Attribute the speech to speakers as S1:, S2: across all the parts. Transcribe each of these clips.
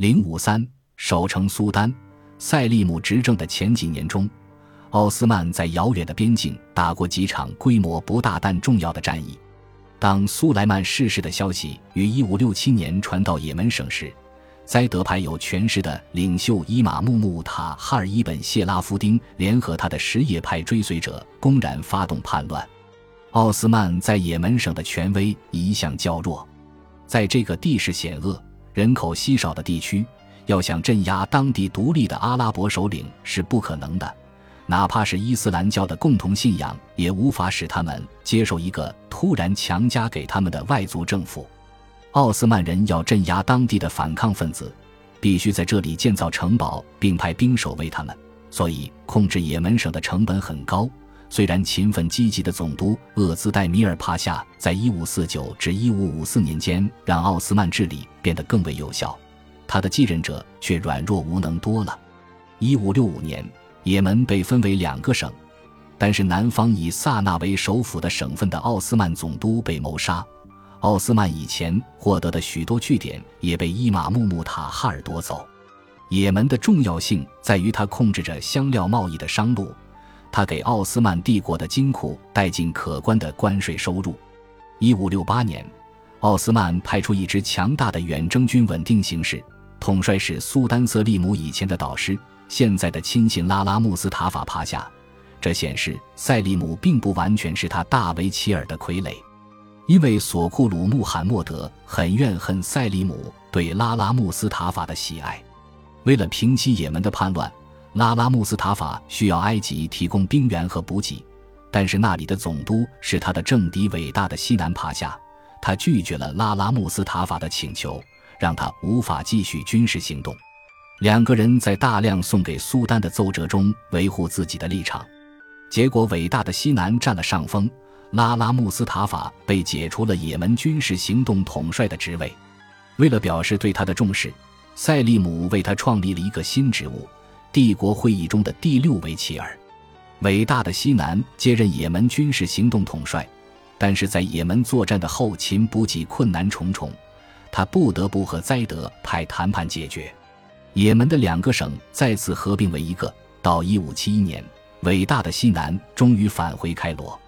S1: 零五三，守城苏丹，塞利姆执政的前几年中，奥斯曼在遥远的边境打过几场规模不大但重要的战役。当苏莱曼逝世的消息于一五六七年传到也门省时，栽德派有权势的领袖伊玛目穆塔哈尔伊本谢拉夫丁联合他的什叶派追随者，公然发动叛乱。奥斯曼在也门省的权威一向较弱，在这个地势险恶。人口稀少的地区，要想镇压当地独立的阿拉伯首领是不可能的，哪怕是伊斯兰教的共同信仰，也无法使他们接受一个突然强加给他们的外族政府。奥斯曼人要镇压当地的反抗分子，必须在这里建造城堡，并派兵守卫他们，所以控制也门省的成本很高。虽然勤奋积极的总督厄兹代米尔帕夏在1549至1554年间让奥斯曼治理变得更为有效，他的继任者却软弱无能多了。1565年，也门被分为两个省，但是南方以萨那为首府的省份的奥斯曼总督被谋杀，奥斯曼以前获得的许多据点也被伊玛目穆塔哈尔夺走。也门的重要性在于它控制着香料贸易的商路。他给奥斯曼帝国的金库带进可观的关税收入。一五六八年，奥斯曼派出一支强大的远征军稳定形势，统帅是苏丹瑟利姆以前的导师、现在的亲信拉拉穆斯塔法帕夏。这显示塞利姆并不完全是他大维齐尔的傀儡，因为索库鲁穆罕默德很怨恨塞利姆对拉拉穆斯塔法的喜爱。为了平息也门的叛乱。拉拉穆斯塔法需要埃及提供兵源和补给，但是那里的总督是他的政敌伟大的西南帕夏，他拒绝了拉拉穆斯塔法的请求，让他无法继续军事行动。两个人在大量送给苏丹的奏折中维护自己的立场，结果伟大的西南占了上风，拉拉穆斯塔法被解除了也门军事行动统帅的职位。为了表示对他的重视，塞利姆为他创立了一个新职务。帝国会议中的第六维齐尔，伟大的西南接任也门军事行动统帅，但是在也门作战的后勤补给困难重重，他不得不和栽德派谈判解决。也门的两个省再次合并为一个。到一五七一年，伟大的西南终于返回开罗。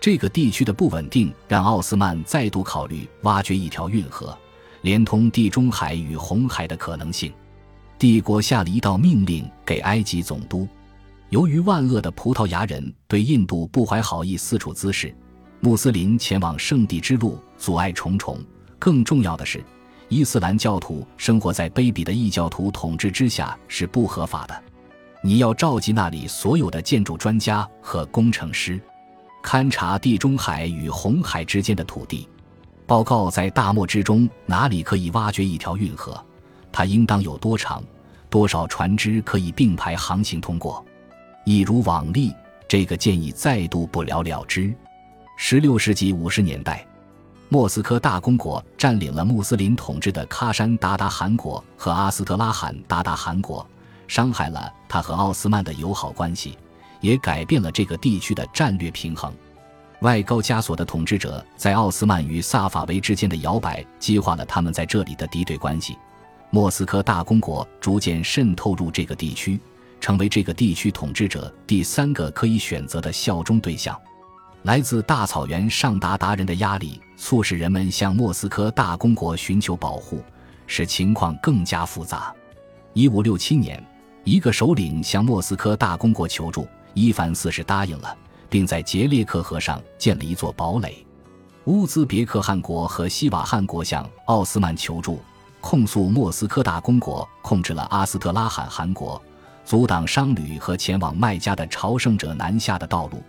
S1: 这个地区的不稳定让奥斯曼再度考虑挖掘一条运河，连通地中海与红海的可能性。帝国下了一道命令给埃及总督，由于万恶的葡萄牙人对印度不怀好意，四处滋事，穆斯林前往圣地之路阻碍重重。更重要的是，伊斯兰教徒生活在卑鄙的异教徒统治之下是不合法的。你要召集那里所有的建筑专家和工程师，勘察地中海与红海之间的土地，报告在大漠之中哪里可以挖掘一条运河。它应当有多长？多少船只可以并排航行通过？一如往例，这个建议再度不了了之。十六世纪五十年代，莫斯科大公国占领了穆斯林统治的喀山鞑靼汗国和阿斯特拉罕鞑靼汗国，伤害了他和奥斯曼的友好关系，也改变了这个地区的战略平衡。外高加索的统治者在奥斯曼与萨法维之间的摇摆，激化了他们在这里的敌对关系。莫斯科大公国逐渐渗透入这个地区，成为这个地区统治者第三个可以选择的效忠对象。来自大草原上达达人的压力，促使人们向莫斯科大公国寻求保护，使情况更加复杂。一五六七年，一个首领向莫斯科大公国求助，伊凡四世答应了，并在杰列克河上建了一座堡垒。乌兹别克汗国和西瓦汗国向奥斯曼求助。控诉莫斯科大公国控制了阿斯特拉罕汗国，阻挡商旅和前往麦加的朝圣者南下的道路。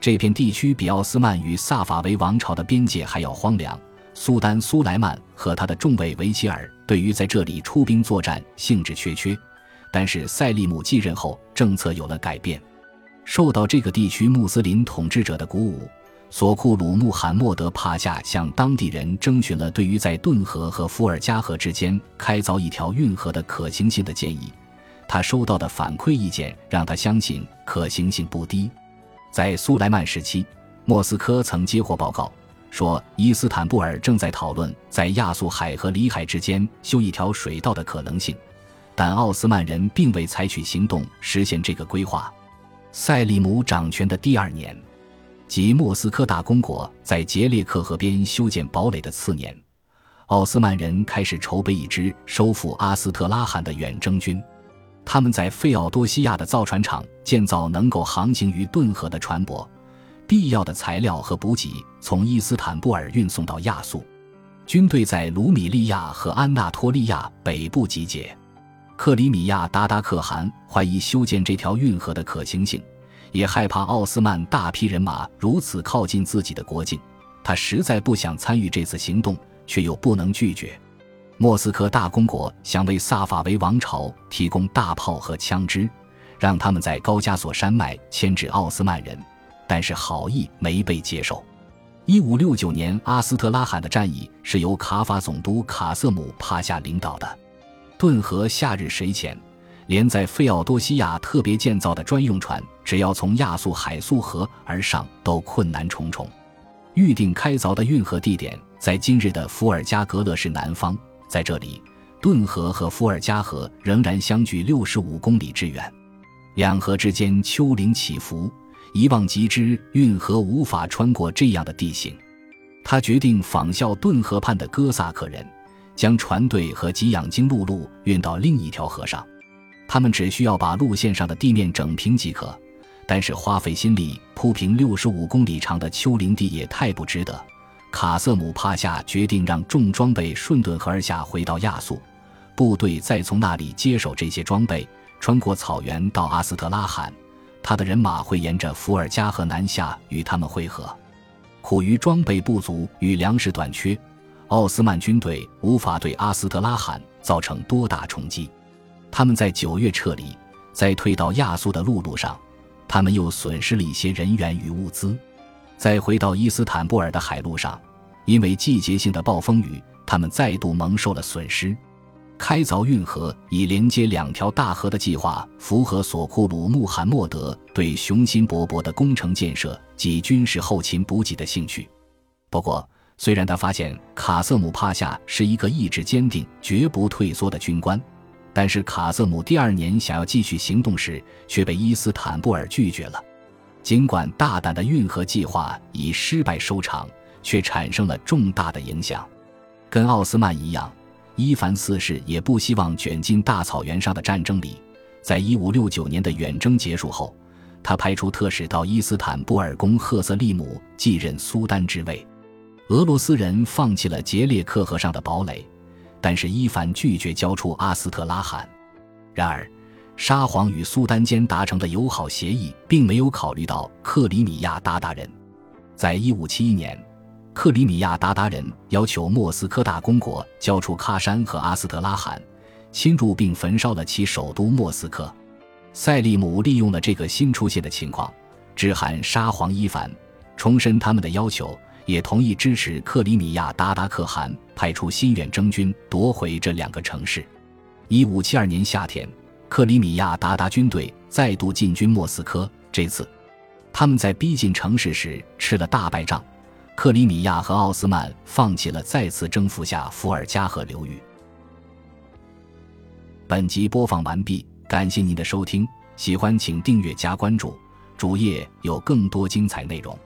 S1: 这片地区比奥斯曼与萨法维王朝的边界还要荒凉。苏丹苏莱曼和他的众位维齐尔对于在这里出兵作战兴致缺缺，但是塞利姆继任后政策有了改变，受到这个地区穆斯林统治者的鼓舞。索库鲁穆罕默德帕夏向当地人征询了对于在顿河和伏尔加河之间开凿一条运河的可行性的建议，他收到的反馈意见让他相信可行性不低。在苏莱曼时期，莫斯科曾接获报告，说伊斯坦布尔正在讨论在亚速海和里海之间修一条水道的可能性，但奥斯曼人并未采取行动实现这个规划。塞利姆掌权的第二年，即莫斯科大公国在杰列克河边修建堡垒的次年，奥斯曼人开始筹备一支收复阿斯特拉罕的远征军。他们在费奥多西亚的造船厂建造能够航行于顿河的船舶。必要的材料和补给从伊斯坦布尔运送到亚速，军队在卢米利亚和安纳托利亚北部集结。克里米亚达达可汗怀疑修建这条运河的可行性，也害怕奥斯曼大批人马如此靠近自己的国境。他实在不想参与这次行动，却又不能拒绝。莫斯科大公国想为萨法维王朝提供大炮和枪支，让他们在高加索山脉牵制奥斯曼人。但是好意没被接受。一五六九年阿斯特拉罕的战役是由卡法总督卡瑟姆帕夏领导的。顿河夏日水浅，连在费奥多西亚特别建造的专用船，只要从亚速海速河而上都困难重重。预定开凿的运河地点在今日的伏尔加格勒市南方，在这里，顿河和伏尔加河仍然相距六十五公里之远，两河之间丘陵起伏。一望即知，运河无法穿过这样的地形。他决定仿效顿河畔的哥萨克人，将船队和给养金陆路运到另一条河上。他们只需要把路线上的地面整平即可。但是花费心力铺平六十五公里长的丘陵地也太不值得。卡瑟姆帕夏决定让重装备顺顿河而下回到亚速，部队再从那里接手这些装备，穿过草原到阿斯特拉罕。他的人马会沿着伏尔加河南下，与他们会合。苦于装备不足与粮食短缺，奥斯曼军队无法对阿斯特拉罕造成多大冲击。他们在九月撤离，在退到亚速的陆路上，他们又损失了一些人员与物资。在回到伊斯坦布尔的海路上，因为季节性的暴风雨，他们再度蒙受了损失。开凿运河以连接两条大河的计划符合索库鲁穆罕默德对雄心勃勃的工程建设及军事后勤补给的兴趣。不过，虽然他发现卡瑟姆帕夏是一个意志坚定、绝不退缩的军官，但是卡瑟姆第二年想要继续行动时却被伊斯坦布尔拒绝了。尽管大胆的运河计划以失败收场，却产生了重大的影响。跟奥斯曼一样。伊凡四世也不希望卷进大草原上的战争里。在一五六九年的远征结束后，他派出特使到伊斯坦布尔攻赫瑟利姆，继任苏丹之位。俄罗斯人放弃了杰列克河上的堡垒，但是伊凡拒绝交出阿斯特拉罕。然而，沙皇与苏丹间达成的友好协议并没有考虑到克里米亚鞑靼人。在一五七一年。克里米亚鞑靼人要求莫斯科大公国交出喀山和阿斯特拉罕，侵入并焚烧了其首都莫斯科。塞利姆利用了这个新出现的情况，致函沙皇伊凡，重申他们的要求，也同意支持克里米亚鞑靼可汗派出新远征军夺回这两个城市。一五七二年夏天，克里米亚鞑靼军队再度进军莫斯科，这次他们在逼近城市时吃了大败仗。克里米亚和奥斯曼放弃了再次征服下伏尔加河流域。本集播放完毕，感谢您的收听，喜欢请订阅加关注，主页有更多精彩内容。